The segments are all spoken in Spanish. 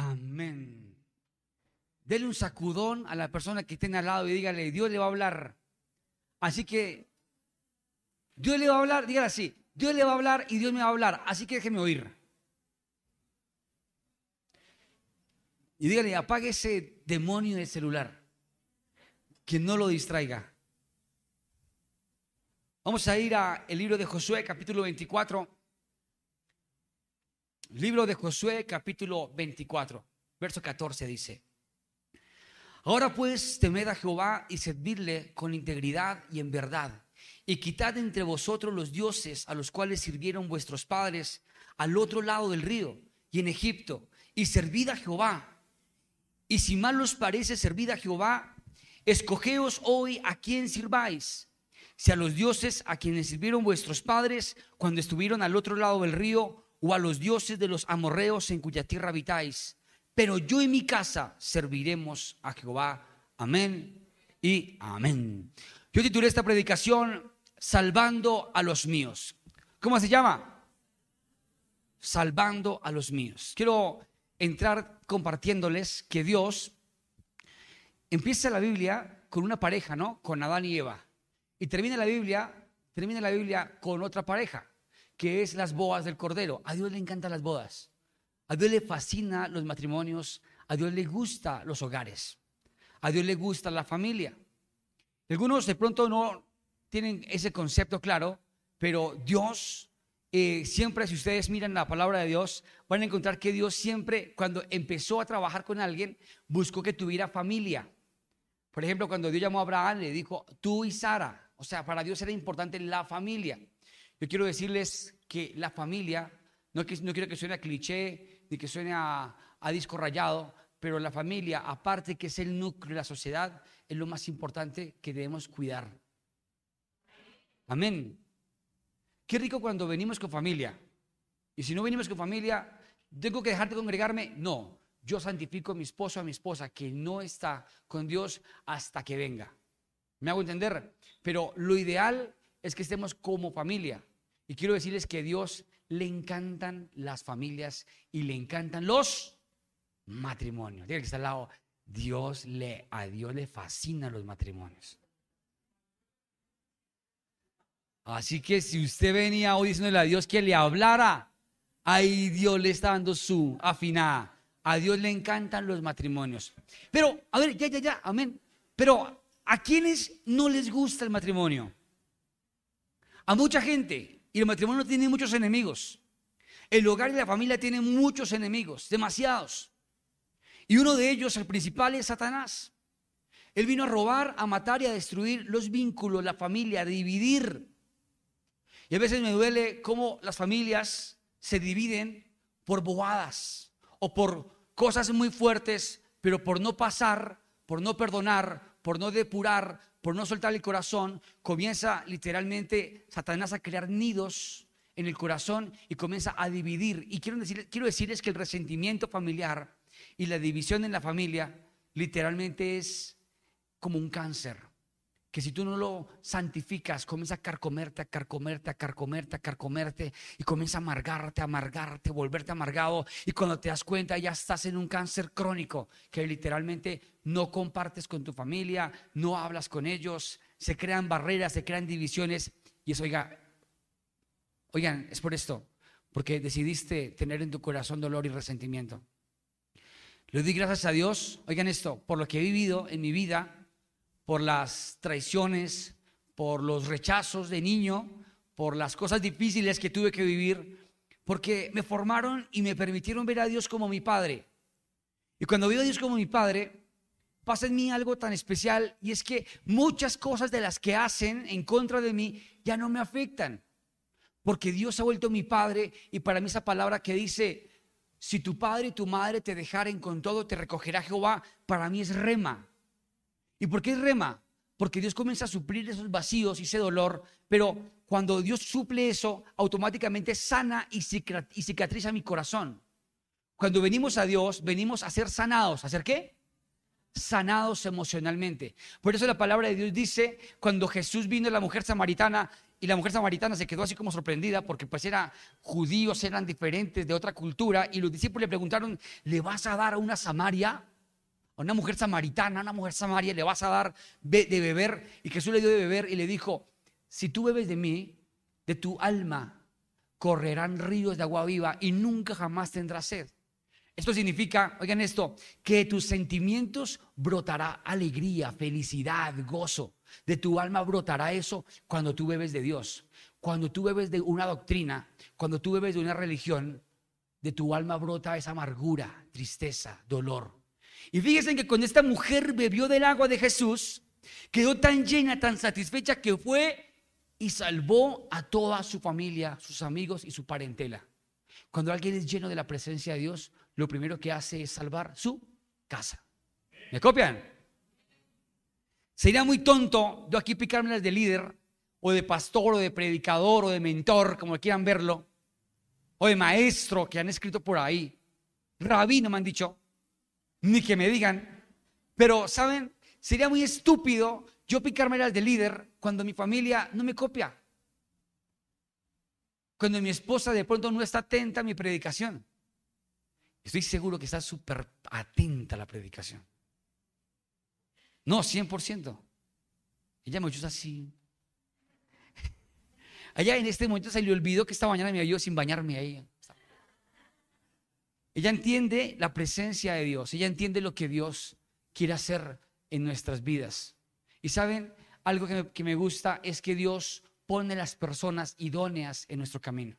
Amén. Dele un sacudón a la persona que esté al lado y dígale, Dios le va a hablar. Así que, Dios le va a hablar, dígale así, Dios le va a hablar y Dios me va a hablar. Así que déjeme oír. Y dígale, apague ese demonio del celular. Que no lo distraiga. Vamos a ir al libro de Josué, capítulo 24. Libro de Josué, capítulo 24, verso 14 dice. Ahora pues temed a Jehová y servidle con integridad y en verdad, y quitad entre vosotros los dioses a los cuales sirvieron vuestros padres al otro lado del río y en Egipto, y servid a Jehová. Y si mal os parece servid a Jehová, escogeos hoy a quién sirváis, si a los dioses a quienes sirvieron vuestros padres cuando estuvieron al otro lado del río, o a los dioses de los amorreos en cuya tierra habitáis. Pero yo y mi casa serviremos a Jehová. Amén y amén. Yo titulé esta predicación Salvando a los míos. ¿Cómo se llama? Salvando a los míos. Quiero entrar compartiéndoles que Dios empieza la Biblia con una pareja, ¿no? Con Adán y Eva. Y termina la Biblia, termina la Biblia con otra pareja, que es las bodas del Cordero. A Dios le encantan las bodas. A Dios le fascina los matrimonios. A Dios le gusta los hogares. A Dios le gusta la familia. Algunos de pronto no tienen ese concepto claro, pero Dios eh, siempre, si ustedes miran la palabra de Dios, van a encontrar que Dios siempre, cuando empezó a trabajar con alguien, buscó que tuviera familia. Por ejemplo, cuando Dios llamó a Abraham, le dijo, tú y Sara. O sea, para Dios era importante la familia. Yo quiero decirles que la familia, no, no quiero que suene a cliché ni que suene a, a disco rayado, pero la familia, aparte que es el núcleo de la sociedad, es lo más importante que debemos cuidar. Amén. Qué rico cuando venimos con familia. Y si no venimos con familia, ¿tengo que dejar de congregarme? No. Yo santifico a mi esposo, a mi esposa, que no está con Dios hasta que venga. ¿Me hago entender? Pero lo ideal es que estemos como familia. Y quiero decirles que a Dios le encantan las familias y le encantan los matrimonios. Diga que está al lado. Dios le, a Dios le fascinan los matrimonios. Así que si usted venía hoy diciéndole a Dios que le hablara, ahí Dios le está dando su afinada. A Dios le encantan los matrimonios. Pero, a ver, ya, ya, ya, amén. Pero, ¿a quiénes no les gusta el matrimonio? A mucha gente. Y el matrimonio tiene muchos enemigos. El hogar y la familia tienen muchos enemigos, demasiados. Y uno de ellos, el principal, es Satanás. Él vino a robar, a matar y a destruir los vínculos, la familia, a dividir. Y a veces me duele cómo las familias se dividen por bobadas o por cosas muy fuertes, pero por no pasar, por no perdonar, por no depurar, por no soltar el corazón, comienza literalmente Satanás a crear nidos en el corazón y comienza a dividir. Y quiero, decir, quiero decirles que el resentimiento familiar y la división en la familia literalmente es como un cáncer que si tú no lo santificas, comienza a carcomerte, a carcomerte, a carcomerte, a carcomerte, y comienza a amargarte, a amargarte, volverte amargado, y cuando te das cuenta ya estás en un cáncer crónico, que literalmente no compartes con tu familia, no hablas con ellos, se crean barreras, se crean divisiones, y eso, oiga, oigan, es por esto, porque decidiste tener en tu corazón dolor y resentimiento. Le doy gracias a Dios, oigan esto, por lo que he vivido en mi vida, por las traiciones, por los rechazos de niño, por las cosas difíciles que tuve que vivir, porque me formaron y me permitieron ver a Dios como mi Padre. Y cuando veo a Dios como mi Padre, pasa en mí algo tan especial y es que muchas cosas de las que hacen en contra de mí ya no me afectan. Porque Dios ha vuelto mi Padre y para mí esa palabra que dice, si tu padre y tu madre te dejaren con todo, te recogerá Jehová, para mí es rema. ¿Y por qué rema? Porque Dios comienza a suplir esos vacíos y ese dolor, pero cuando Dios suple eso, automáticamente sana y cicatriza mi corazón. Cuando venimos a Dios, venimos a ser sanados. ¿A ser qué? Sanados emocionalmente. Por eso la palabra de Dios dice, cuando Jesús vino a la mujer samaritana y la mujer samaritana se quedó así como sorprendida porque pues eran judíos, eran diferentes de otra cultura y los discípulos le preguntaron, ¿le vas a dar a una Samaria? A una mujer samaritana, a una mujer samaria, ¿le vas a dar de beber? Y Jesús le dio de beber y le dijo, si tú bebes de mí, de tu alma correrán ríos de agua viva y nunca jamás tendrás sed. Esto significa, oigan esto, que de tus sentimientos brotará alegría, felicidad, gozo. De tu alma brotará eso cuando tú bebes de Dios. Cuando tú bebes de una doctrina, cuando tú bebes de una religión, de tu alma brota esa amargura, tristeza, dolor. Y fíjense que cuando esta mujer bebió del agua de Jesús, quedó tan llena, tan satisfecha que fue y salvó a toda su familia, sus amigos y su parentela. Cuando alguien es lleno de la presencia de Dios, lo primero que hace es salvar su casa. ¿Me copian? Sería muy tonto yo aquí picarme las de líder, o de pastor, o de predicador, o de mentor, como quieran verlo, o de maestro que han escrito por ahí. Rabí no me han dicho, ni que me digan. Pero, ¿saben? Sería muy estúpido yo picarme las de líder cuando mi familia no me copia. Cuando mi esposa de pronto no está atenta a mi predicación. Estoy seguro que está súper atenta a la predicación. No, 100%. Ella me oyó así. Allá en este momento se le olvidó que esta mañana me oyó sin bañarme a ella. Entiende la presencia de Dios. Ella entiende lo que Dios quiere hacer en nuestras vidas. Y saben, algo que me gusta es que Dios pone las personas idóneas en nuestro camino.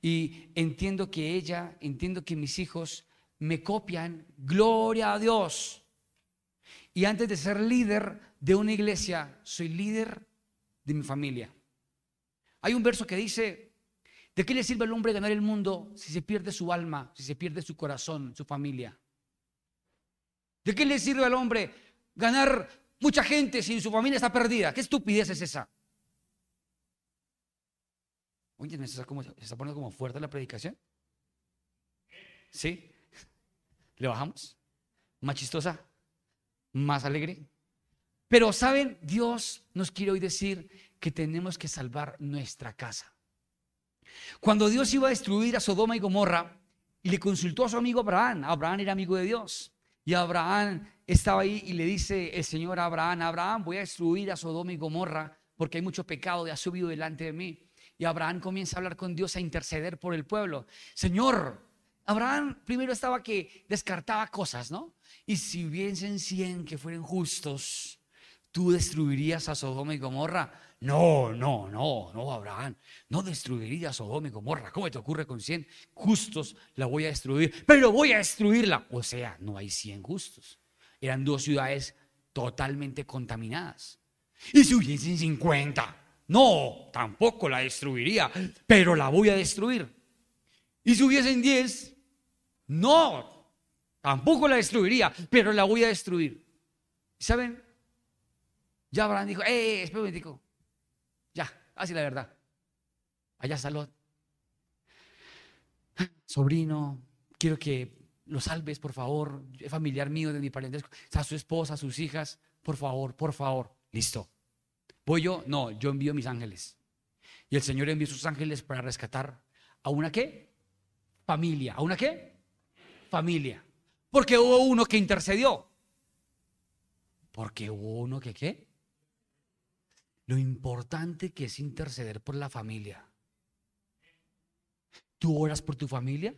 Y entiendo que ella, entiendo que mis hijos me copian, gloria a Dios. Y antes de ser líder de una iglesia, soy líder de mi familia. Hay un verso que dice, ¿de qué le sirve al hombre ganar el mundo si se pierde su alma, si se pierde su corazón, su familia? ¿De qué le sirve al hombre ganar mucha gente si su familia está perdida? ¿Qué estupidez es esa? Oye, ¿se está, ¿se está poniendo como fuerte la predicación? ¿Sí? ¿Le bajamos? ¿Más chistosa? ¿Más alegre? Pero, ¿saben? Dios nos quiere hoy decir que tenemos que salvar nuestra casa. Cuando Dios iba a destruir a Sodoma y Gomorra, y le consultó a su amigo Abraham, Abraham era amigo de Dios, y Abraham estaba ahí y le dice el Señor a Abraham, Abraham, voy a destruir a Sodoma y Gomorra porque hay mucho pecado de ha subido delante de mí. Y Abraham comienza a hablar con Dios, a interceder por el pueblo. Señor, Abraham primero estaba que descartaba cosas, ¿no? Y si hubiesen cien que fueran justos, ¿tú destruirías a Sodoma y Gomorra? No, no, no, no, Abraham, no destruirías a Sodoma y Gomorra. ¿Cómo te ocurre con cien justos? La voy a destruir, pero voy a destruirla. O sea, no hay cien justos. Eran dos ciudades totalmente contaminadas. Y si hubiesen cincuenta, no, tampoco la destruiría, pero la voy a destruir. Y si hubiesen diez, no, tampoco la destruiría, pero la voy a destruir. ¿Saben? Ya Abraham dijo, eh, espera un. Ya, así la verdad. Allá salud. Sobrino, quiero que lo salves, por favor. Es familiar mío de mi parentesco. A su esposa, sus hijas. Por favor, por favor. Listo. ¿Voy yo? No, yo envío mis ángeles. Y el Señor envió sus ángeles para rescatar a una qué? Familia. ¿A una qué? Familia. Porque hubo uno que intercedió. Porque hubo uno que qué? Lo importante que es interceder por la familia. ¿Tú oras por tu familia?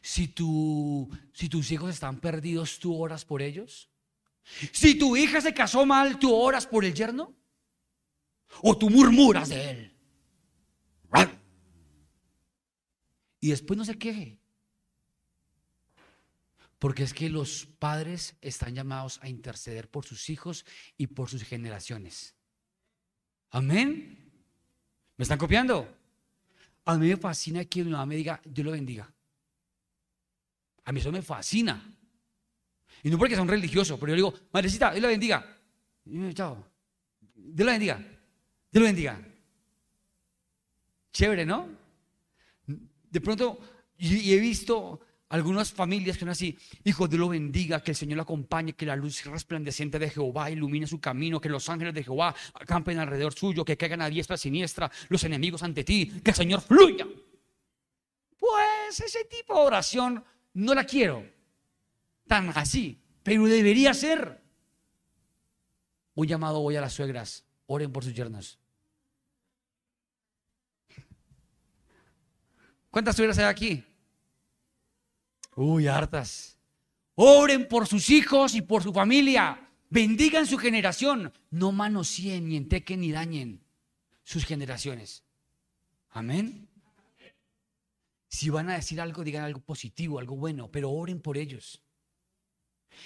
Si, tu, si tus hijos están perdidos, ¿tú oras por ellos? Si tu hija se casó mal, ¿tú oras por el yerno? ¿O tú murmuras de él? Y después no se queje. Porque es que los padres están llamados a interceder por sus hijos y por sus generaciones. Amén. ¿Me están copiando? A mí me fascina que mi mamá me diga, Dios lo bendiga. A mí eso me fascina. Y no porque sea un religioso, pero yo digo, madrecita, Dios la bendiga. chao. Dios la bendiga. Dios la bendiga. Chévere, ¿no? De pronto, y he visto Algunas familias que son así, hijo, Dios lo bendiga, que el Señor lo acompañe, que la luz resplandeciente de Jehová ilumine su camino, que los ángeles de Jehová acampen alrededor suyo, que caigan a diestra y siniestra los enemigos ante ti, que el Señor fluya. Pues ese tipo de oración no la quiero tan así, pero debería ser. Un llamado voy a las suegras, oren por sus yernos. ¿Cuántas suegras hay aquí? Uy, hartas. Oren por sus hijos y por su familia. Bendigan su generación. No manoseen, ni entequen, ni dañen sus generaciones. Amén. Si van a decir algo, digan algo positivo, algo bueno, pero oren por ellos.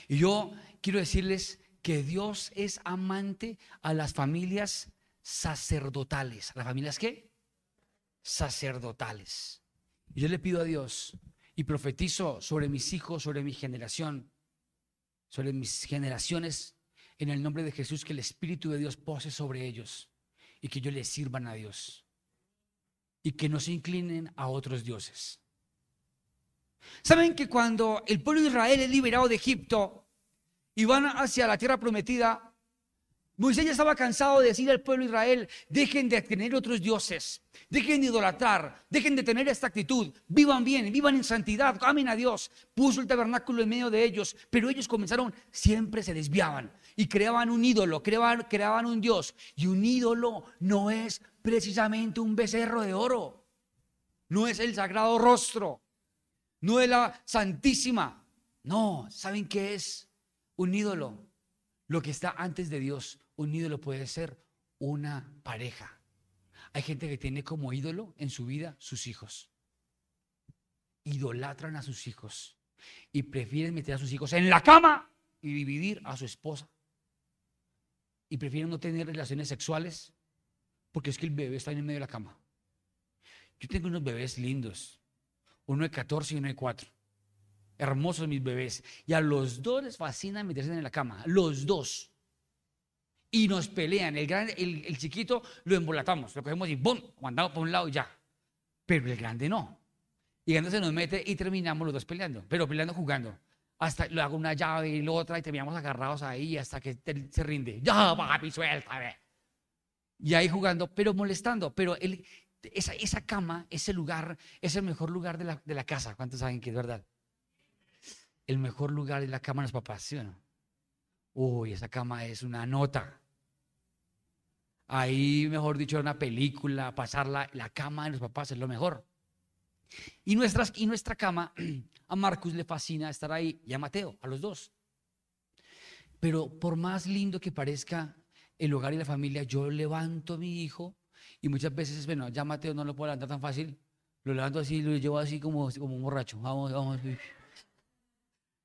Y yo quiero decirles que Dios es amante a las familias sacerdotales. ¿A las familias qué? Sacerdotales. Y yo le pido a Dios y profetizo sobre mis hijos, sobre mi generación, sobre mis generaciones, en el nombre de Jesús, que el Espíritu de Dios pose sobre ellos y que ellos les sirvan a Dios y que no se inclinen a otros dioses. ¿Saben que cuando el pueblo de Israel es liberado de Egipto y van hacia la tierra prometida, Moisés ya estaba cansado de decir al pueblo de Israel, dejen de tener otros dioses, dejen de idolatrar, dejen de tener esta actitud, vivan bien, vivan en santidad, amen a Dios. Puso el tabernáculo en medio de ellos, pero ellos comenzaron, siempre se desviaban y creaban un ídolo, creaban, creaban un dios. Y un ídolo no es precisamente un becerro de oro, no es el sagrado rostro, no es la santísima. No, ¿saben qué es un ídolo? Lo que está antes de Dios, un ídolo puede ser una pareja. Hay gente que tiene como ídolo en su vida sus hijos. Idolatran a sus hijos y prefieren meter a sus hijos en la cama y dividir a su esposa. Y prefieren no tener relaciones sexuales porque es que el bebé está en medio de la cama. Yo tengo unos bebés lindos, uno de 14 y uno de 4 hermosos mis bebés. Y a los dos les fascina meterse en la cama, los dos. Y nos pelean. El, grande, el, chiquito lo embolatamos, lo cogemos y ¡bum! Mandamos por un lado y ya. Pero el grande no. Y el grande se nos mete y terminamos los dos peleando, pero peleando jugando. Hasta le hago una llave y la otra y terminamos agarrados ahí hasta que se rinde. Ya, papi, suéltame. Y ahí jugando, pero molestando. Pero el, esa, esa cama, ese lugar, es el mejor lugar de la, de la casa. ¿Cuántos saben que es verdad? el mejor lugar es la cama de los papás, ¿sí o no? Uy, esa cama es una nota. Ahí, mejor dicho, una película, pasar la, cama de los papás es lo mejor. Y, nuestras, y nuestra cama, a Marcus le fascina estar ahí y a Mateo, a los dos. Pero por más lindo que parezca el hogar y la familia, yo levanto a mi hijo y muchas veces, bueno, ya Mateo no lo puedo levantar tan fácil, lo levanto así, lo llevo así como, como un borracho. Vamos, vamos.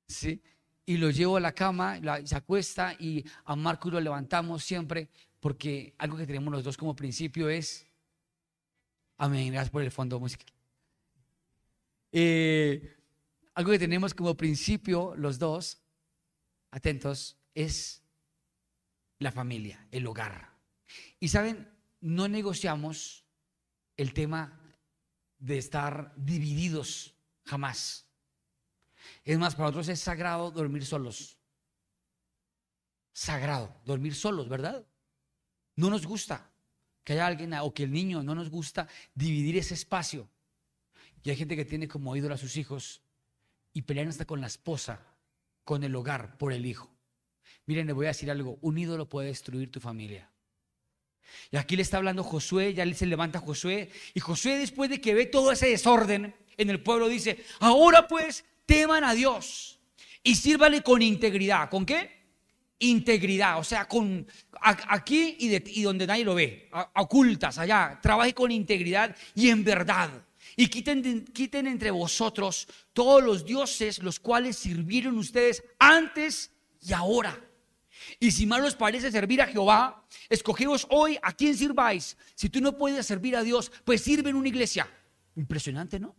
¿sí? Y lo llevo a la cama, se acuesta y a Marco lo levantamos siempre, porque algo que tenemos los dos como principio es, amén, gracias por el fondo musical. Eh, algo que tenemos como principio los dos, atentos, es la familia, el hogar. Y saben, no negociamos el tema de estar divididos jamás. Es más, para nosotros es sagrado dormir solos. Sagrado, dormir solos, ¿verdad? No nos gusta que haya alguien o que el niño no nos gusta dividir ese espacio. Y hay gente que tiene como ídolo a sus hijos y pelean hasta con la esposa, con el hogar, por el hijo. Miren, le voy a decir algo, un ídolo puede destruir tu familia. Y aquí le está hablando Josué, ya se levanta Josué, y Josué después de que ve todo ese desorden en el pueblo dice, ahora pues teman a Dios y sírvale con integridad. ¿Con qué? Integridad, o sea, con aquí y, donde nadie lo ve, ocultas allá. Trabaje con integridad y en verdad. Y quiten, quiten entre vosotros todos los dioses los cuales sirvieron ustedes antes y ahora. Y si mal os parece servir a Jehová, escogeos hoy a quién sirváis. Si tú no puedes servir a Dios, pues sirve en una iglesia. Impresionante, ¿no?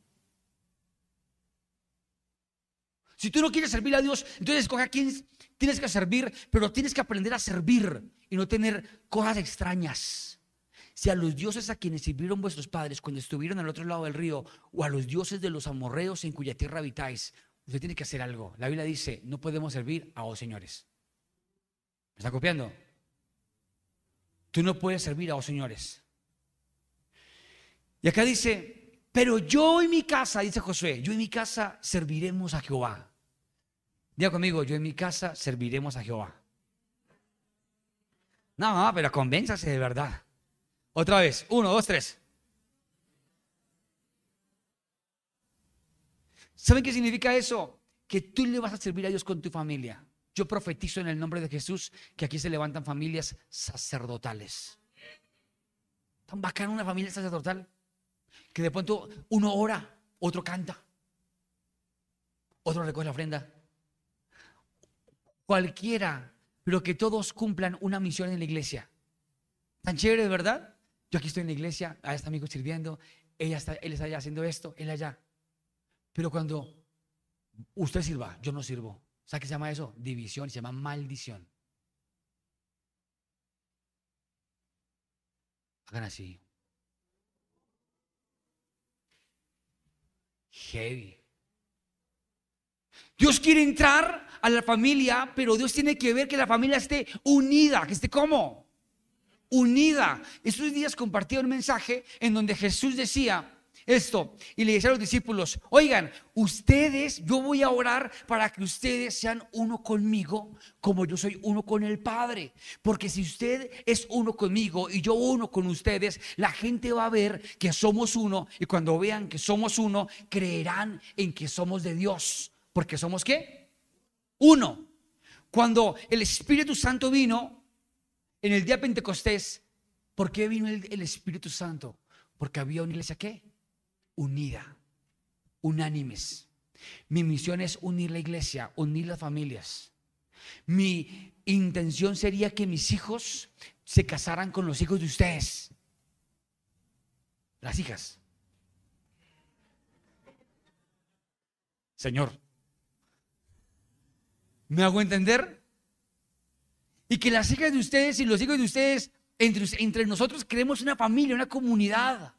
Si tú no quieres servir a Dios, entonces escoge a quién tienes que servir, pero tienes que aprender a servir y no tener cosas extrañas. si a los dioses a quienes sirvieron vuestros padres cuando estuvieron al otro lado del río, o a los dioses de los amorreos en cuya tierra habitáis, usted tiene que hacer algo. La Biblia dice, no podemos servir a vos señores. ¿Me está copiando? Tú no puedes servir a vos señores. Y acá dice, pero yo y mi casa, dice Josué, yo y mi casa serviremos a Jehová. Diga conmigo, yo en mi casa serviremos a Jehová. No, pero convénzase de verdad. Otra vez, uno, dos, tres. ¿Saben qué significa eso? Que tú le vas a servir a Dios con tu familia. Yo profetizo en el nombre de Jesús que aquí se levantan familias sacerdotales. Tan bacana una familia sacerdotal que de pronto uno ora, otro canta, otro recoge la ofrenda. Cualquiera, pero que todos cumplan una misión en la iglesia. Tan chévere, ¿verdad? Yo aquí estoy en la iglesia, a este amigo sirviendo, ella está, él está allá haciendo esto, él allá. Pero cuando usted sirva, yo no sirvo. ¿Sabe qué se llama eso? División, se llama maldición. Hagan así. Heavy. Dios quiere entrar a la familia, pero Dios tiene que ver que la familia esté unida, que esté como unida. Estos días compartí un mensaje en donde Jesús decía, esto y le decía a los discípulos, oigan, ustedes, yo voy a orar para que ustedes sean uno conmigo como yo soy uno con el Padre. Porque si usted es uno conmigo y yo uno con ustedes, la gente va a ver que somos uno y cuando vean que somos uno, creerán en que somos de Dios. Porque somos qué? Uno. Cuando el Espíritu Santo vino en el día Pentecostés, ¿por qué vino el, el Espíritu Santo? Porque había una iglesia qué? unida, unánimes. Mi misión es unir la iglesia, unir las familias. Mi intención sería que mis hijos se casaran con los hijos de ustedes. Las hijas. Señor, ¿me hago entender? Y que las hijas de ustedes y los hijos de ustedes, entre, entre nosotros, creemos una familia, una comunidad.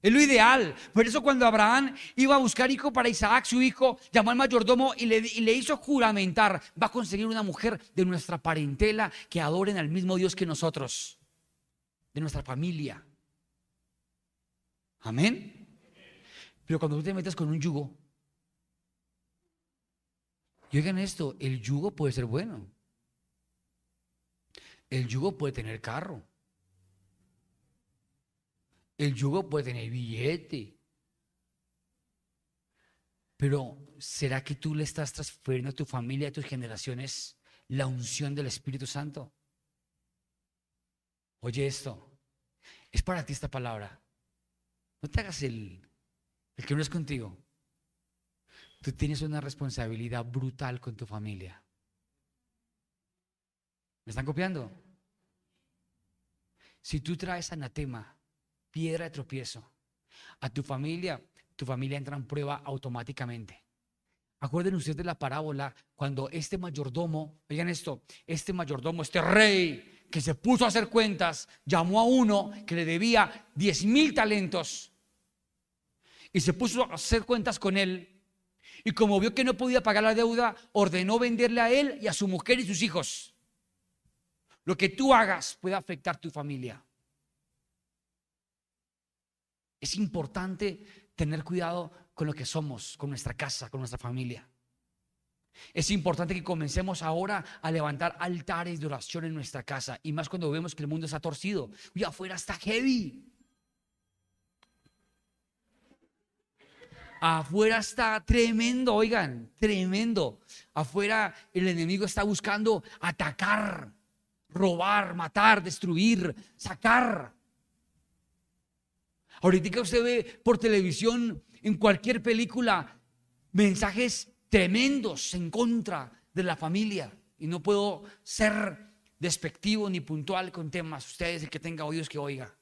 Es lo ideal. Por eso cuando Abraham iba a buscar hijo para Isaac, su hijo, llamó al mayordomo y le, le, hizo juramentar, va a conseguir una mujer de nuestra parentela que adoren al mismo Dios que nosotros, de nuestra familia. Amén. Pero cuando tú te metes con un yugo, y oigan esto, el yugo puede ser bueno. El yugo puede tener carro. El yugo puede tener billete. Pero ¿será que tú le estás transfiriendo a tu familia, a tus generaciones, la unción del Espíritu Santo? Oye esto, es para ti esta palabra. No te hagas el, el que no es contigo. Tú tienes una responsabilidad brutal con tu familia. ¿Me están copiando? Si tú traes anatema piedra de tropiezo a tu familia, tu familia entra en prueba automáticamente. Acuerden ustedes de la parábola cuando este mayordomo, oigan esto, este mayordomo, este rey que se puso a hacer cuentas, llamó a uno que le debía 10 mil talentos y se puso a hacer cuentas con él. Y como vio que no podía pagar la deuda, ordenó venderle a él y a su mujer y sus hijos. Lo que tú hagas puede afectar tu familia. Es importante tener cuidado con lo que somos, con nuestra casa, con nuestra familia. Es importante que comencemos ahora a levantar altares de oración en nuestra casa. Y más cuando vemos que el mundo está torcido. Y afuera está heavy. Afuera está tremendo, oigan, tremendo. Afuera el enemigo está buscando atacar, robar, matar, destruir, sacar. Ahorita usted ve por televisión, en cualquier película, mensajes tremendos en contra de la familia. Y no puedo ser despectivo ni puntual con temas. Ustedes, el que tenga oídos, que oiga.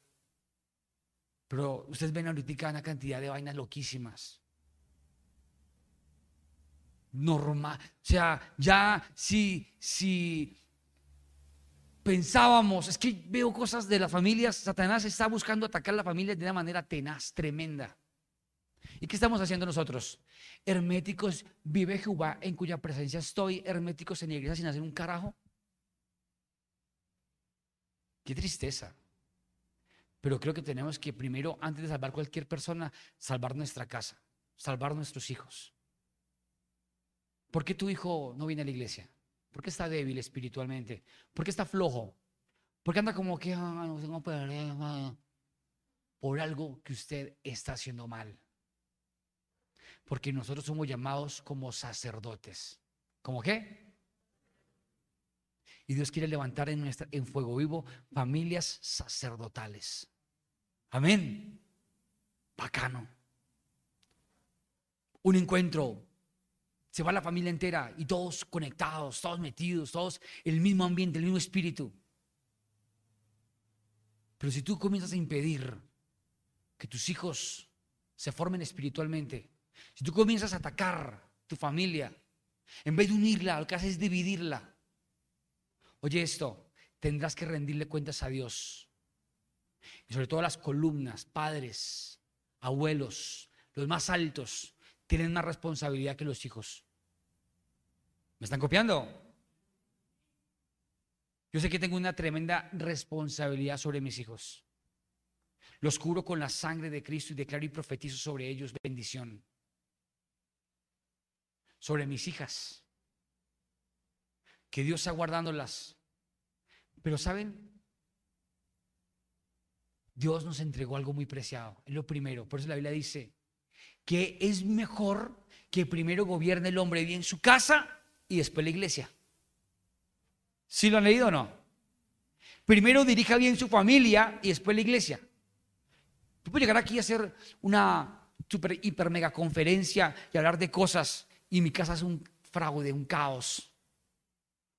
Pero ustedes ven ahorita una cantidad de vainas loquísimas. Normal. O sea, ya si, si pensábamos, es que veo cosas de las familias, Satanás está buscando atacar la familia de una manera tenaz, tremenda. ¿Y qué estamos haciendo nosotros? Herméticos, vive Jehová en cuya presencia estoy, herméticos en la iglesia sin hacer un carajo. Qué tristeza. Pero creo que tenemos que primero, antes de salvar cualquier persona, salvar nuestra casa, salvar nuestros hijos. ¿Por qué tu hijo no viene a la iglesia? ¿Por qué está débil espiritualmente? ¿Por qué está flojo? ¿Por qué anda como que ah, no tengo problema? Por algo que usted está haciendo mal. Porque nosotros somos llamados como sacerdotes. ¿Cómo qué? Y Dios quiere levantar en fuego vivo familias sacerdotales. Amén. Bacano. Un encuentro. Se va la familia entera y todos conectados, todos metidos, todos el mismo ambiente, el mismo espíritu. Pero si tú comienzas a impedir que tus hijos se formen espiritualmente, si tú comienzas a atacar tu familia, en vez de unirla, lo que haces es dividirla, Oye esto, tendrás que rendirle cuentas a Dios. Y sobre todo las columnas, padres, abuelos, los más altos, tienen más responsabilidad que los hijos. ¿Me están copiando? Yo sé que tengo una tremenda responsabilidad sobre mis hijos. Los curo con la sangre de Cristo y declaro y profetizo sobre ellos bendición. Sobre mis hijas que Dios está guardándolas. Pero ¿saben? Dios nos entregó algo muy preciado, es lo primero. Por eso la Biblia dice que es mejor que primero gobierne el hombre bien su casa y después la iglesia. ¿Sí lo han leído o no? Primero dirija bien su familia y después la iglesia. Tú puedes llegar aquí a hacer una super, hiper, mega conferencia y hablar de cosas y mi casa es un fraude, un caos.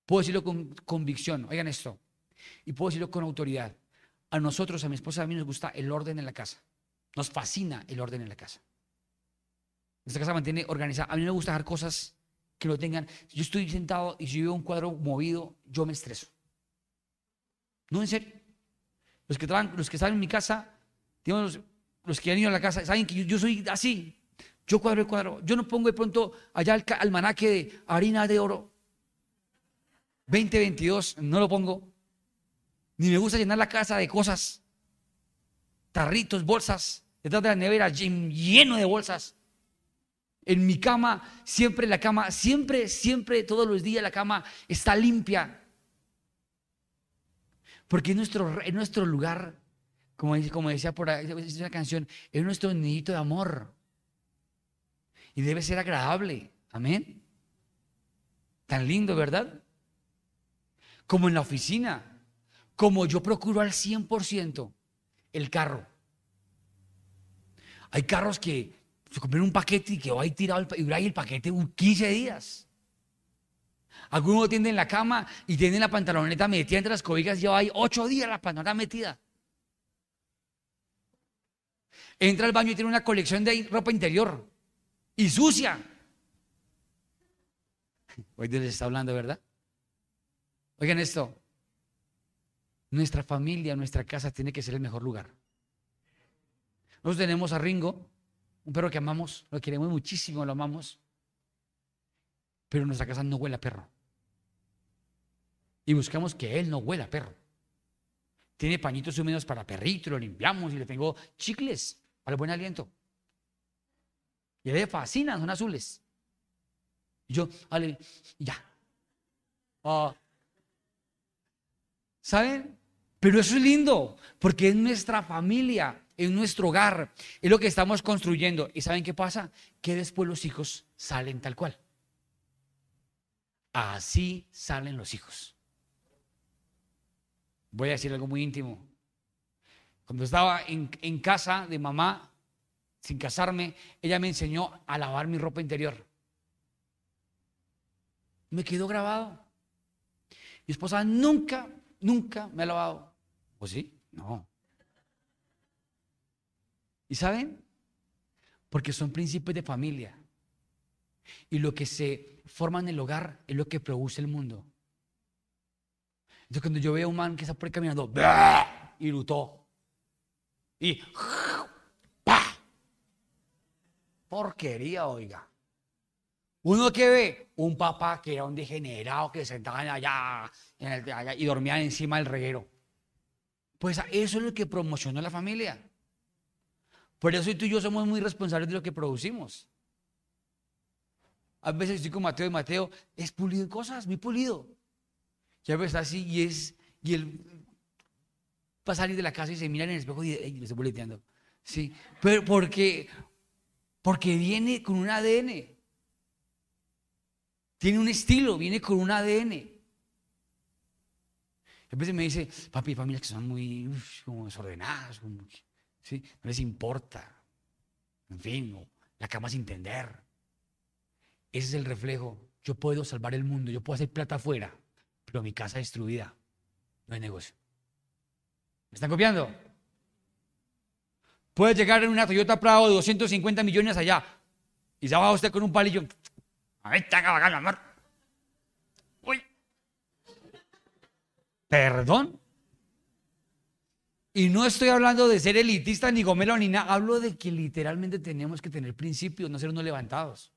Puedo decirlo con convicción, oigan esto, y puedo decirlo con autoridad. A nosotros, a mi esposa, a mí nos gusta el orden en la casa. Nos fascina el orden en la casa. Nuestra casa mantiene organizada. A mí no me gusta dejar cosas que lo tengan. Yo estoy sentado y si veo un cuadro movido, yo me estreso. No, en serio. Los que, trabajan, los que están en mi casa, digamos, los, que han ido a la casa, saben que yo, soy así. Yo cuadro el cuadro. Yo no pongo de pronto allá el almanaque de harina de oro. 2022 no lo pongo. Ni me gusta llenar la casa de cosas. Tarritos, bolsas. Detrás de la nevera lleno de bolsas. En mi cama, siempre la cama, siempre, siempre, todos los días la cama está limpia. Porque en nuestro, en nuestro lugar, como, como decía por ahí, una canción, es nuestro nidito de amor. Y debe ser agradable. Amén. Tan lindo, ¿verdad? como en la oficina, como yo procuro al 100% el carro. Hay carros que se compran un paquete y que va ahí tirado y dura ahí el paquete 15 días. Algunos tienden en la cama y tienen la pantaloneta metida entre las cobijas y lleva ahí 8 días la pantaloneta metida. Entra al baño y tiene una colección de ropa interior y sucia. Hoy Dios les está hablando, ¿verdad? Oigan esto, nuestra familia, nuestra casa tiene que ser el mejor lugar. Nosotros tenemos a Ringo, un perro que amamos, lo queremos muchísimo, lo amamos, pero nuestra casa no huele a perro. Y buscamos que él no huela a perro. Tiene pañitos húmedos para perrito, lo limpiamos y le tengo chicles para el buen aliento. Y él le fascinan, son azules. Y yo, vale, ya. Ah, ¿Saben? Pero eso es lindo, porque es nuestra familia, es nuestro hogar, es lo que estamos construyendo. ¿Y saben qué pasa? Que después los hijos salen tal cual. Así salen los hijos. Voy a decir algo muy íntimo. Cuando estaba en, en casa de mamá, sin casarme, ella me enseñó a lavar mi ropa interior. Me quedó grabado. Mi esposa nunca Nunca me he lavado. ¿O sí? No. ¿Y saben? Porque son principios de familia. Y lo que se forma en el hogar es lo que produce el mundo. Entonces cuando yo veo a un man que está por ahí caminando, y lutó. Y ¡pa! Porquería, oiga. Uno que ve un papá que era un degenerado que sentaban allá, allá y dormían encima del reguero. Pues eso es lo que promocionó la familia. Por eso tú y yo somos muy responsables de lo que producimos. A veces estoy con Mateo y Mateo es pulido en cosas, muy pulido. Ya ves así y es, y él va a salir de la casa y se mira en el espejo y le estoy boleteando. Sí, pero porque, porque viene con un ADN. Tiene un estilo, viene con un ADN. A veces me dice, papi, familias que son muy como desordenadas, ¿sí? no les importa. En fin, la cama sin entender. Ese es el reflejo. Yo puedo salvar el mundo, yo puedo hacer plata afuera, pero mi casa destruida. No hay negocio. ¿Me están copiando? Puede llegar en una Toyota Prado de 250 millones allá y se va usted con un palillo. Ahí está, amor. Uy. Perdón. Y no estoy hablando de ser elitista ni gomelo ni nada. Hablo de que literalmente tenemos que tener principios, no ser unos levantados.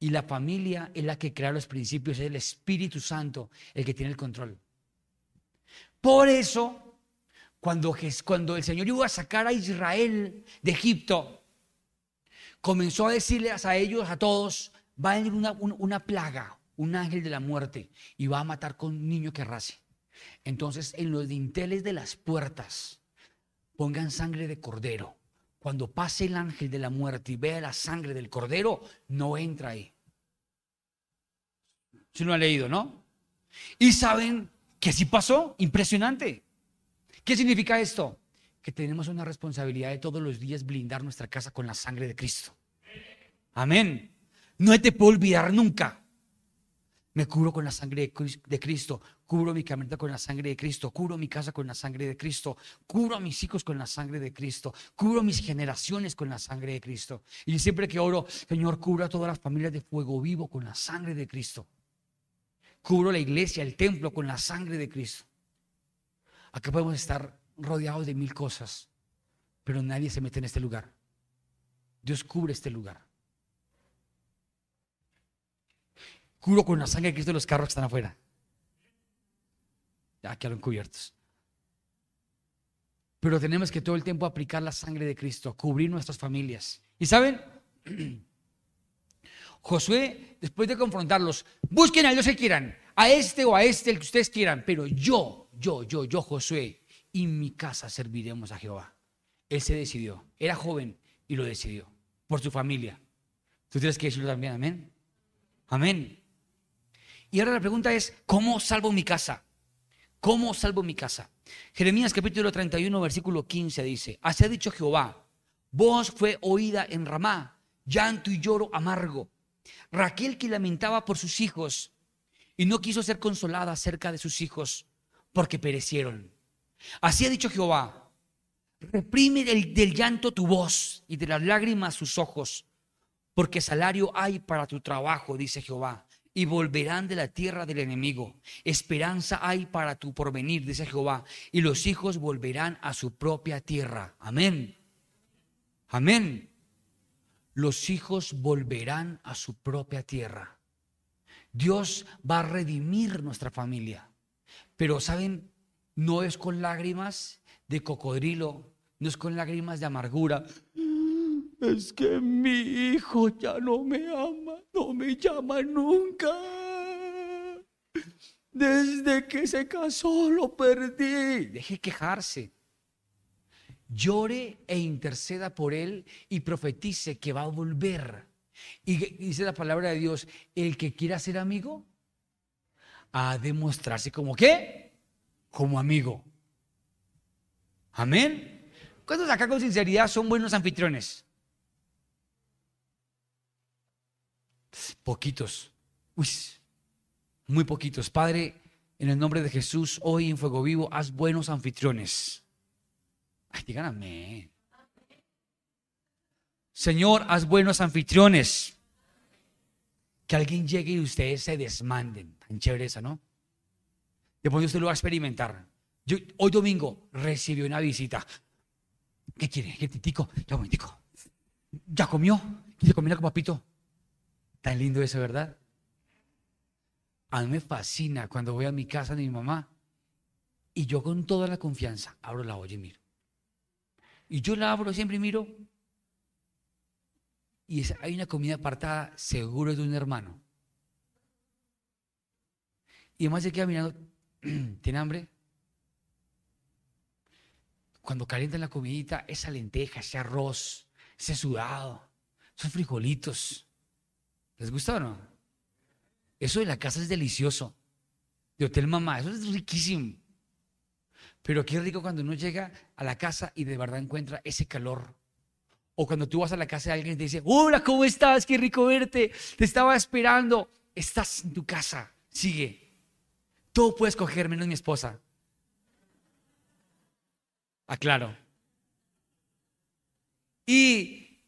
Y la familia es la que crea los principios, es el Espíritu Santo el que tiene el control. Por eso, cuando, cuando el Señor iba a sacar a Israel de Egipto, comenzó a decirles a ellos, a todos, va a venir una, plaga, un ángel de la muerte, y va a matar con un niño que race. Entonces, en los dinteles de las puertas, pongan sangre de cordero. Cuando pase el ángel de la muerte y vea la sangre del cordero, no entra ahí. Si no ha leído, ¿no? Y saben que sí pasó, impresionante. ¿Qué significa esto? que tenemos una responsabilidad de todos los días blindar nuestra casa con la sangre de Cristo. Amén. No te puedo olvidar nunca. Me cubro con la sangre de Cristo, cubro mi camioneta con la sangre de Cristo, cubro mi casa con la sangre de Cristo, cubro a mis hijos con la sangre de Cristo, cubro mis generaciones con la sangre de Cristo. Y siempre que oro, Señor, cubro a todas las familias de fuego vivo con la sangre de Cristo. Cubro la iglesia, el templo con la sangre de Cristo. Acá podemos estar rodeados de mil cosas, pero nadie se mete en este lugar. Dios cubre este lugar. Cubro con la sangre de Cristo los carros que están afuera. Ya quedaron cubiertos. Pero tenemos que todo el tiempo aplicar la sangre de Cristo, cubrir nuestras familias. Y saben, Josué, después de confrontarlos, busquen a Dios que quieran, a este o a este, el que ustedes quieran, pero yo, yo, yo, yo, Josué, y mi casa serviremos a Jehová. Él se decidió. Era joven y lo decidió. Por su familia. ¿Tú tienes que decirlo también? Amén. Amén. Y ahora la pregunta es, ¿cómo salvo mi casa? ¿Cómo salvo mi casa? Jeremías capítulo 31, versículo 15 dice, así ha dicho Jehová, voz fue oída en Ramá, llanto y lloro amargo. Raquel que lamentaba por sus hijos y no quiso ser consolada acerca de sus hijos porque perecieron. Así ha dicho Jehová, reprime del, del llanto tu voz y de las lágrimas sus ojos, porque salario hay para tu trabajo, dice Jehová, y volverán de la tierra del enemigo. Esperanza hay para tu porvenir, dice Jehová, y los hijos volverán a su propia tierra. Amén. Amén. Los hijos volverán a su propia tierra. Dios va a redimir nuestra familia. Pero ¿saben no es con lágrimas de cocodrilo, no es con lágrimas de amargura. Es que mi hijo ya no me ama, no me llama nunca. Desde que se casó lo perdí. Deje quejarse. Llore e interceda por él y profetice que va a volver. Y dice la palabra de Dios, el que quiera ser amigo, a demostrarse como qué? como amigo. Amén. ¿Cuántos acá con sinceridad son buenos anfitriones? Poquitos. Uy, muy poquitos. Padre, en el nombre de Jesús, hoy en Fuego Vivo, haz buenos anfitriones. Ay, digan. Señor, haz buenos anfitriones. Que alguien llegue y ustedes se desmanden. Tan chévere esa, ¿no? Después usted lo va a experimentar. Hoy domingo recibí una visita. ¿Qué quiere? ¿Qué titico? Ya, momentico. ¿Ya comió? ¿Quiere comer con papito? Tan lindo eso, ¿verdad? A mí me fascina cuando voy a mi casa de mi mamá y yo con toda la confianza abro la olla y miro. Y yo la abro siempre y miro. Y hay una comida apartada, seguro de un hermano. Y además se queda mirando, ¿tiene hambre? Cuando calientan la comidita, esa lenteja, ese arroz, ese sudado, esos frijolitos. ¿Les gusta o no? Eso de la casa es delicioso. De Hotel Mamá, eso es riquísimo. Pero qué rico cuando uno llega a la casa y de verdad encuentra ese calor. O cuando tú vas a la casa de alguien y te dice, hola, ¿cómo estás? Qué rico verte. Te estaba esperando. Estás en tu casa. Sigue. Tú puedes coger menos mi esposa. Aclaro. Y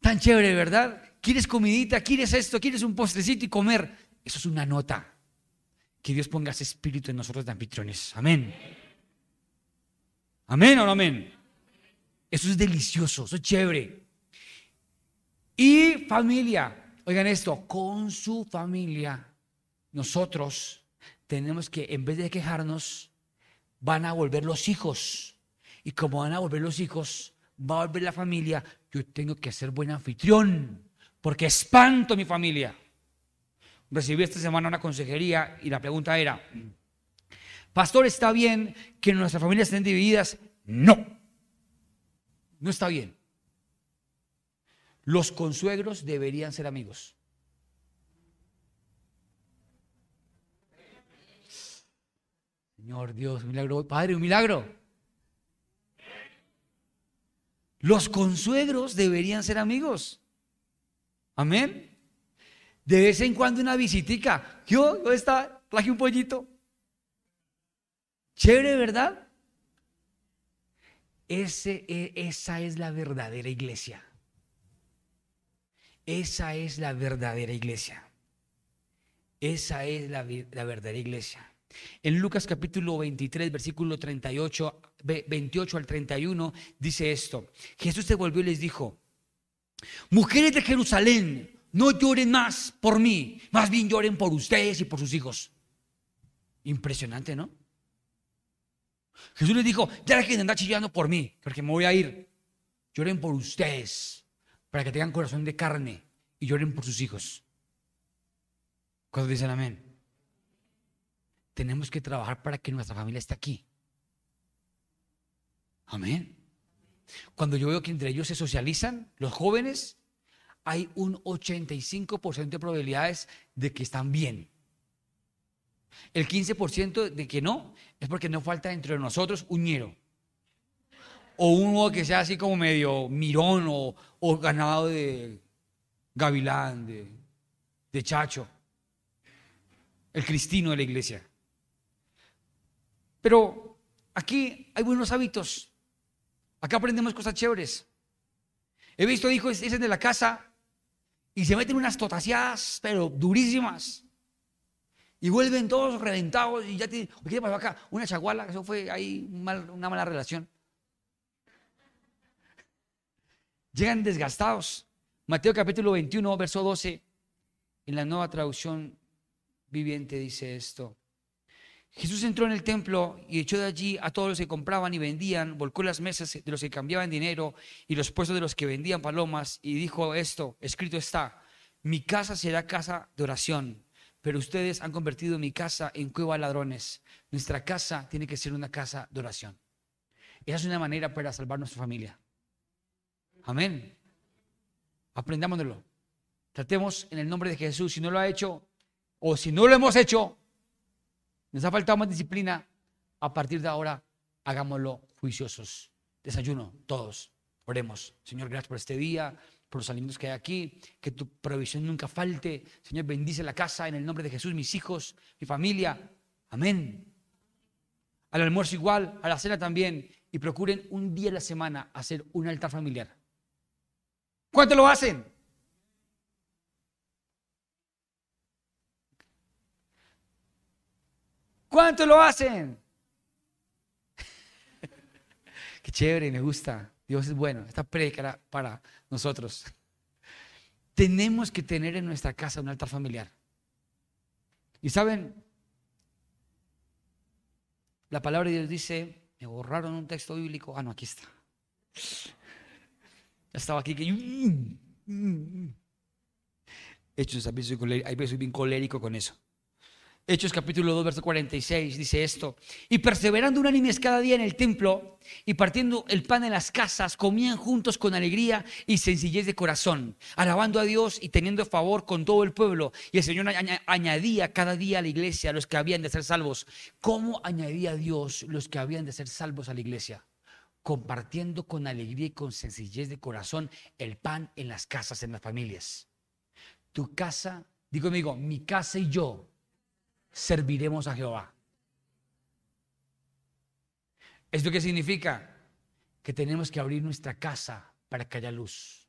tan chévere, ¿verdad? ¿Quieres comidita? ¿Quieres esto? ¿Quieres un postrecito y comer? Eso es una nota. Que Dios ponga ese espíritu en nosotros de anfitriones. Amén. Amén o no amén. Eso es delicioso, eso es chévere. Y familia, oigan esto, con su familia, nosotros tenemos que, en vez de quejarnos, van a volver los hijos. Y como van a volver los hijos, va a volver la familia, yo tengo que ser buen anfitrión, porque espanto a mi familia. Recibí esta semana una consejería y la pregunta era, Pastor, ¿está bien que nuestras familias estén divididas? No, no está bien. Los consuegros deberían ser amigos. Señor Dios, un milagro. Padre, un milagro. Los consuegros deberían ser amigos. Amén. De vez en cuando una visitica. Yo, ¿dónde está? Traje un pollito. Chévere, ¿verdad? Ese, e, esa es la verdadera iglesia. Esa es la verdadera iglesia. Esa es la, la, verdadera iglesia. En Lucas capítulo 23, versículo 38, 28 al 31, dice esto. Jesús se volvió y les dijo, mujeres de Jerusalén, no lloren más por mí, más bien lloren por ustedes y por sus hijos. Impresionante, ¿no? Jesús les dijo, ya que andar chillando por mí, porque me voy a ir. Lloren por ustedes, para que tengan corazón de carne y lloren por sus hijos. Cuando dicen amén? Tenemos que trabajar para que nuestra familia esté aquí. Amén. Cuando yo veo que entre ellos se socializan, los jóvenes, hay un 85% de probabilidades de que están bien. El 15% de que no es porque no falta entre nosotros un ñero. O uno que sea así como medio mirón o, ganado de gavilán, de, de chacho. El cristino de la iglesia. Pero aquí hay buenos hábitos. Acá aprendemos cosas chéveres. He visto hijos dicen de la casa y se meten unas totaciadas, pero durísimas. Y vuelven todos reventados y ya tienen, ¿qué pasó acá? Una chaguala, eso fue ahí una mala relación. Llegan desgastados. Mateo capítulo 21, verso 12, en la nueva traducción viviente dice esto. Jesús entró en el templo y echó de allí a todos los que compraban y vendían, volcó las mesas de los que cambiaban dinero y los puestos de los que vendían palomas y dijo esto, escrito está, mi casa será casa de oración pero ustedes han convertido mi casa en cueva de ladrones. Nuestra casa tiene que ser una casa de oración. Esa es una manera para salvar nuestra familia. Amén. Aprendámoslo. Tratemos en el nombre de Jesús. Si no lo ha hecho o si no lo hemos hecho, nos ha faltado más disciplina. A partir de ahora, hagámoslo juiciosos. Desayuno, todos. Oremos. Señor, gracias por este día por los alimentos que hay aquí, que tu provisión nunca falte. Señor, bendice la casa en el nombre de Jesús, mis hijos, mi familia. Amén. Al almuerzo igual, a la cena también. Y procuren un día a la semana hacer un altar familiar. ¿Cuánto lo hacen? ¿Cuántos lo hacen? Qué chévere, me gusta. Dios es bueno. Esta prédica para nosotros. Tenemos que tener en nuestra casa un altar familiar. Y saben, la palabra de Dios dice, me borraron un texto bíblico. Ah, no, aquí está. Ya estaba aquí que... Mm, mm, mm. Hechos, a veces bien colérico con eso. Hechos capítulo 2, verso 46 dice esto. Y perseverando unánimes cada día en el templo y partiendo el pan en las casas, comían juntos con alegría y sencillez de corazón, alabando a Dios y teniendo favor con todo el pueblo. Y el Señor añadía cada día a la iglesia los que habían de ser salvos. ¿Cómo añadía Dios los que habían de ser salvos a la iglesia? Compartiendo con alegría y con sencillez de corazón el pan en las casas, en las familias. Tu casa, digo amigo, mi casa y yo serviremos a Jehová. ¿Esto qué significa? Que tenemos que abrir nuestra casa para que haya luz.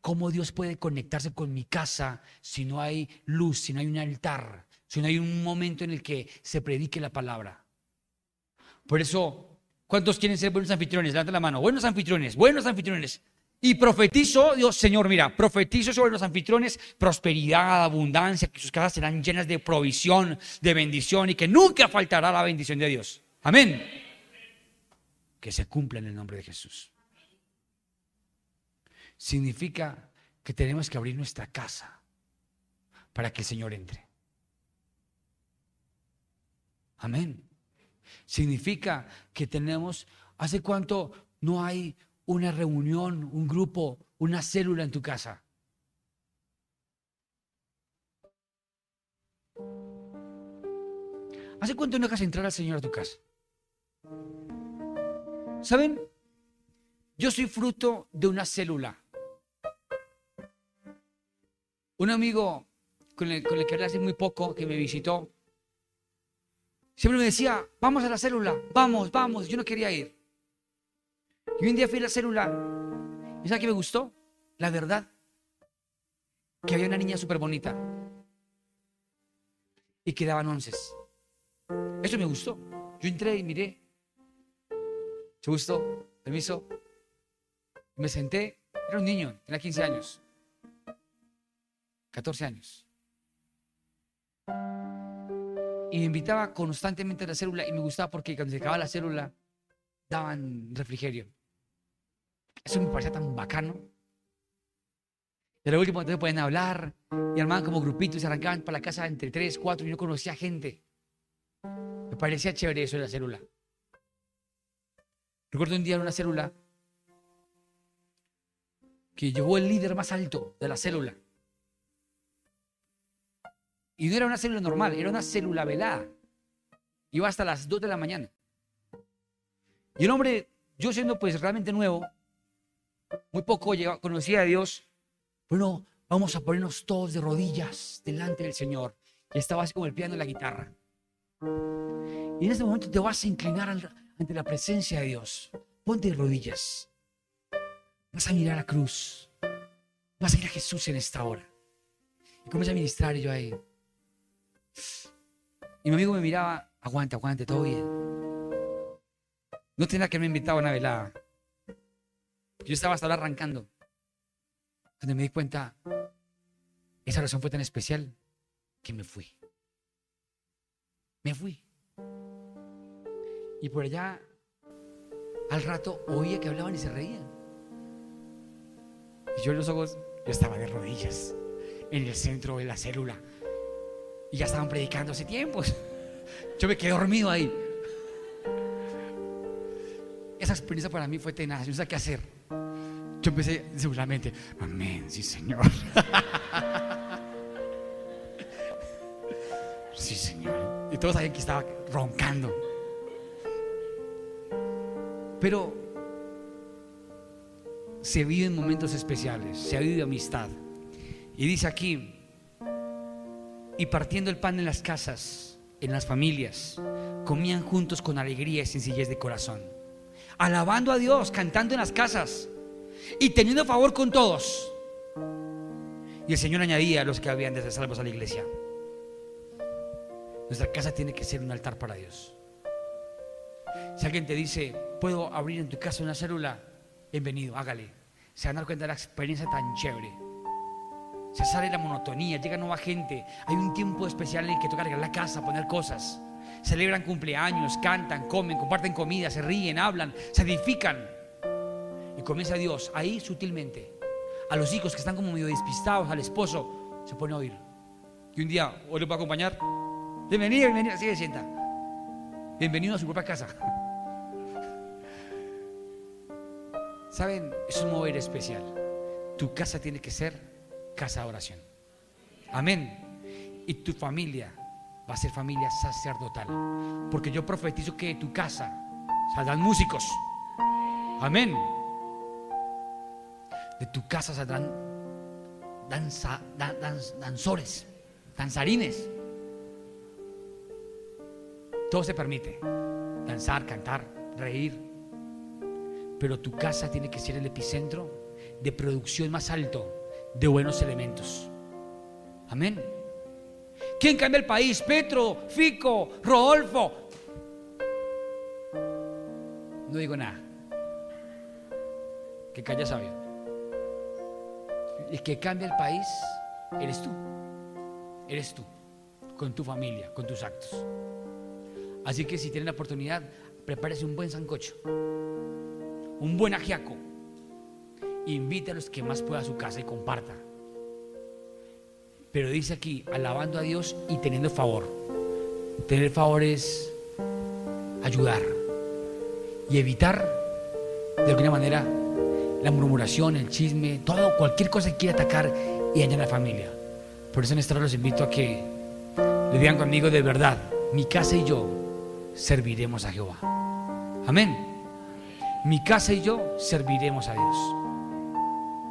¿Cómo Dios puede conectarse con mi casa si no hay luz, si no hay un altar, si no hay un momento en el que se predique la palabra? Por eso, ¿cuántos quieren ser buenos anfitriones? Levanta la mano. Buenos anfitriones, buenos anfitriones. Y profetizo, Dios, Señor, mira, profetizo sobre los anfitriones prosperidad, abundancia, que sus casas serán llenas de provisión, de bendición y que nunca faltará la bendición de Dios. Amén. Que se cumpla en el nombre de Jesús. Significa que tenemos que abrir nuestra casa para que el Señor entre. Amén. Significa que tenemos, ¿hace cuánto no hay una reunión, un grupo, una célula en tu casa. ¿Hace cuánto no dejas entrar al Señor a tu casa? ¿Saben? Yo soy fruto de una célula. Un amigo con el, con el que hablé hace muy poco, que me visitó, siempre me decía, vamos a la célula, vamos, vamos. Yo no quería ir. Y un día fui a la célula. ¿Y sabes qué me gustó? La verdad. Que había una niña súper bonita. Y que daban onces. Eso me gustó. Yo entré y miré. ¿Se gustó? Permiso. Me senté. Era un niño, tenía 15 años. 14 años. Y me invitaba constantemente a la célula y me gustaba porque cuando se acababa la célula daban refrigerio. Eso me parecía tan bacano. Pero último entonces pueden hablar y armaban como grupitos y se arrancaban para la casa entre tres, cuatro y no conocía gente. Me parecía chévere eso de la célula. Recuerdo un día en una célula que llegó el líder más alto de la célula. Y no era una célula normal, era una célula velada. Iba hasta las 2 de la mañana. Y el hombre, yo siendo pues realmente nuevo, muy poco conocía a Dios. Bueno, vamos a ponernos todos de rodillas delante del Señor. Y estaba así como el piano y la guitarra. Y en este momento te vas a inclinar ante la presencia de Dios. Ponte de rodillas. Vas a mirar a la cruz. Vas a ir a Jesús en esta hora. Y comienza a ministrar yo ahí. Y mi amigo me miraba, aguante, aguante, todo bien. No tenía que me invitado a una velada. Yo estaba hasta ahora arrancando. Cuando me di cuenta, esa razón fue tan especial que me fui. Me fui. Y por allá, al rato, oía que hablaban y se reían. Y yo en los ojos, yo estaba de rodillas en el centro de la célula. Y ya estaban predicando hace tiempos. Yo me quedé dormido ahí. Esa experiencia para mí fue tenaz. Yo no sé qué hacer. Yo empecé seguramente, amén, sí, Señor. sí, Señor. Y todos sabían que estaba roncando. Pero se vive en momentos especiales, se ha vivido amistad. Y dice aquí, y partiendo el pan en las casas, en las familias, comían juntos con alegría y sencillez de corazón, alabando a Dios, cantando en las casas y teniendo favor con todos. Y el Señor añadía a los que habían de ser salvos a la iglesia. Nuestra casa tiene que ser un altar para Dios. Si alguien te dice, puedo abrir en tu casa una célula, bienvenido, hágale. Se van a dar cuenta de la experiencia tan chévere. Se sale la monotonía, llega nueva gente. Hay un tiempo especial en el que toca arreglar la casa, poner cosas. Celebran cumpleaños, cantan, comen, comparten comida, se ríen, hablan, se edifican. Y comienza Dios ahí sutilmente. A los hijos que están como medio despistados, al esposo, se pone a oír. Y un día, ¿hoy le puedo acompañar? Bienvenido, bienvenido, sigue sienta. Bienvenido a su propia casa. ¿Saben? Es un mover especial. Tu casa tiene que ser casa de oración. Amén. Y tu familia va a ser familia sacerdotal. Porque yo profetizo que de tu casa saldrán músicos. Amén. De tu casa saldrán danza, danzores, danzarines. Todo se permite. Danzar, cantar, reír. Pero tu casa tiene que ser el epicentro de producción más alto de buenos elementos. Amén. ¿Quién cambia el país? Petro, Fico, Rodolfo. No digo nada. Que calla sabio. El que cambia el país eres tú. Eres tú. Con tu familia, con tus actos. Así que si tienen la oportunidad, prepárese un buen sancocho, un buen ajiaco. Invite a los que más pueda a su casa y comparta. Pero dice aquí, alabando a Dios y teniendo favor. Tener favor es ayudar y evitar de alguna manera la murmuración, el chisme, todo, cualquier cosa que quiera atacar y dañar a la familia. Por eso en esta hora los invito a que le digan conmigo de verdad, mi casa y yo serviremos a Jehová. Amén. Mi casa y yo serviremos a Dios.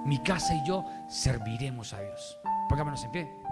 Mi casa y yo serviremos a Dios. Pongámonos en pie.